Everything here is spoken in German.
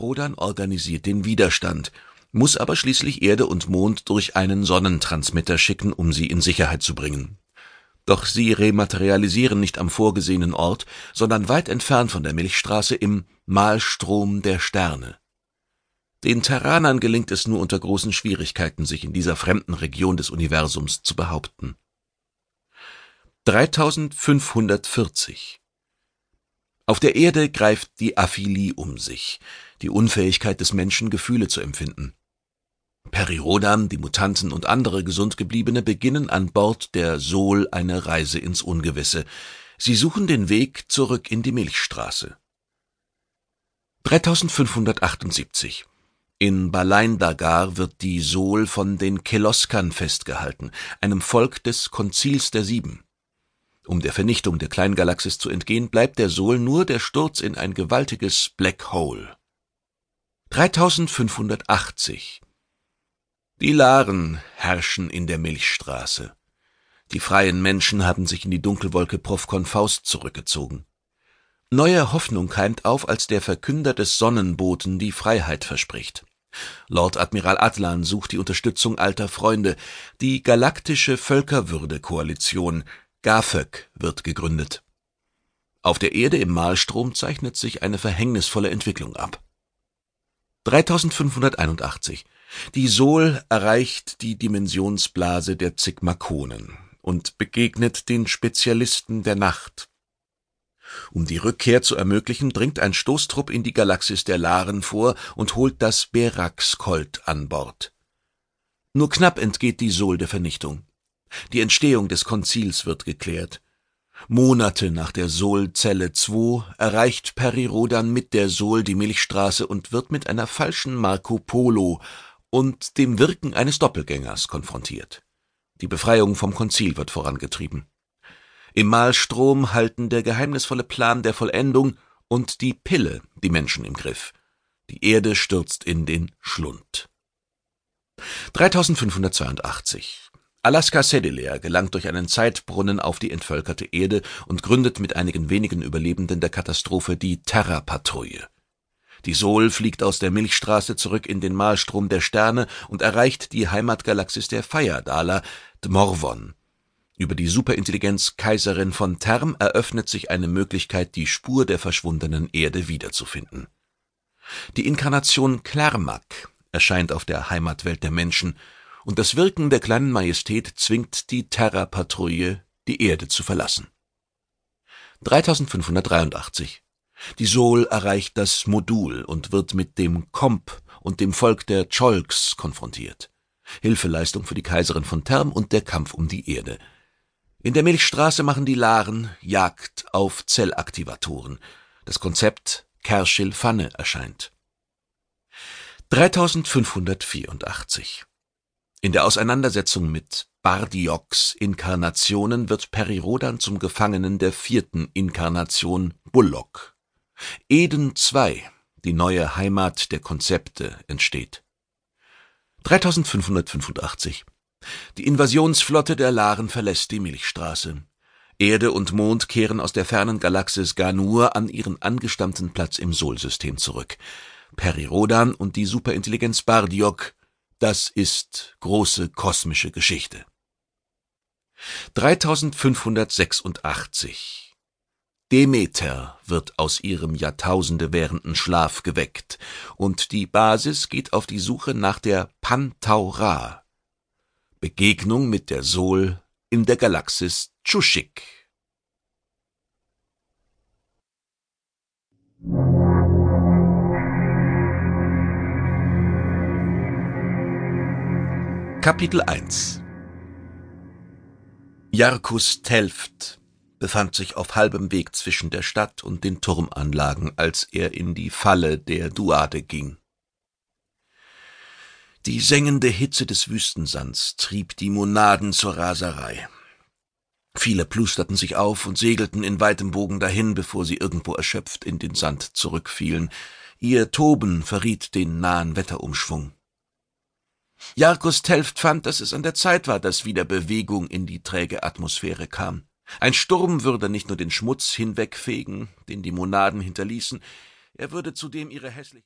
Rodan organisiert den Widerstand, muss aber schließlich Erde und Mond durch einen Sonnentransmitter schicken, um sie in Sicherheit zu bringen. Doch sie rematerialisieren nicht am vorgesehenen Ort, sondern weit entfernt von der Milchstraße im Malstrom der Sterne. Den Terranern gelingt es nur unter großen Schwierigkeiten, sich in dieser fremden Region des Universums zu behaupten. 3540 Auf der Erde greift die Aphilie um sich, die Unfähigkeit des Menschen, Gefühle zu empfinden. Perirodan, die Mutanten und andere Gesundgebliebene beginnen an Bord der Sol eine Reise ins Ungewisse. Sie suchen den Weg zurück in die Milchstraße. 3578 In Balein Dagar wird die Sol von den Keloskan festgehalten, einem Volk des Konzils der Sieben. Um der Vernichtung der Kleingalaxis zu entgehen, bleibt der Sol nur der Sturz in ein gewaltiges Black Hole. 3580 die Laren herrschen in der Milchstraße. Die freien Menschen haben sich in die Dunkelwolke Profkon Faust zurückgezogen. Neue Hoffnung keimt auf, als der Verkünder des Sonnenboten die Freiheit verspricht. Lord Admiral Atlan sucht die Unterstützung alter Freunde. Die Galaktische Völkerwürde-Koalition GAFÖK wird gegründet. Auf der Erde im Malstrom zeichnet sich eine verhängnisvolle Entwicklung ab. 3581 die Sol erreicht die Dimensionsblase der Zigmakonen und begegnet den Spezialisten der Nacht. Um die Rückkehr zu ermöglichen, dringt ein Stoßtrupp in die Galaxis der Laren vor und holt das Berax-Colt an Bord. Nur knapp entgeht die Sol der Vernichtung. Die Entstehung des Konzils wird geklärt. Monate nach der Sol-Zelle 2 erreicht Perirodan mit der Sol die Milchstraße und wird mit einer falschen Marco Polo und dem Wirken eines Doppelgängers konfrontiert. Die Befreiung vom Konzil wird vorangetrieben. Im Mahlstrom halten der geheimnisvolle Plan der Vollendung und die Pille die Menschen im Griff. Die Erde stürzt in den Schlund. 3582 Alaska Sedilea gelangt durch einen Zeitbrunnen auf die entvölkerte Erde und gründet mit einigen wenigen Überlebenden der Katastrophe die Terra-Patrouille. Die Sol fliegt aus der Milchstraße zurück in den Mahlstrom der Sterne und erreicht die Heimatgalaxis der Feyerdaler, Dmorvon. Über die Superintelligenz Kaiserin von Term eröffnet sich eine Möglichkeit, die Spur der verschwundenen Erde wiederzufinden. Die Inkarnation Klarmak erscheint auf der Heimatwelt der Menschen, und das Wirken der kleinen Majestät zwingt die Terra-Patrouille, die Erde zu verlassen. 3583 die Sol erreicht das Modul und wird mit dem Komp und dem Volk der Cholks konfrontiert. Hilfeleistung für die Kaiserin von Term und der Kampf um die Erde. In der Milchstraße machen die Laren Jagd auf Zellaktivatoren. Das Konzept Kerschil Pfanne erscheint. 3584 In der Auseinandersetzung mit Bardioks Inkarnationen wird Perirodan zum Gefangenen der vierten Inkarnation Bullock. Eden II, die neue Heimat der Konzepte, entsteht. 3585 Die Invasionsflotte der Laren verlässt die Milchstraße. Erde und Mond kehren aus der fernen Galaxis Ganur an ihren angestammten Platz im Solsystem zurück. Perirodan und die Superintelligenz Bardiok, das ist große kosmische Geschichte. 3586 Demeter wird aus ihrem Jahrtausende währenden Schlaf geweckt, und die Basis geht auf die Suche nach der Pantaura. Begegnung mit der Sol in der Galaxis Tschuschik. Kapitel 1 Jarkus Telft befand sich auf halbem Weg zwischen der Stadt und den Turmanlagen, als er in die Falle der Duade ging. Die sengende Hitze des Wüstensands trieb die Monaden zur Raserei. Viele plusterten sich auf und segelten in weitem Bogen dahin, bevor sie irgendwo erschöpft in den Sand zurückfielen. Ihr Toben verriet den nahen Wetterumschwung. Jarkus Telft fand, dass es an der Zeit war, dass wieder Bewegung in die träge Atmosphäre kam. Ein Sturm würde nicht nur den Schmutz hinwegfegen, den die Monaden hinterließen, er würde zudem ihre hässlichen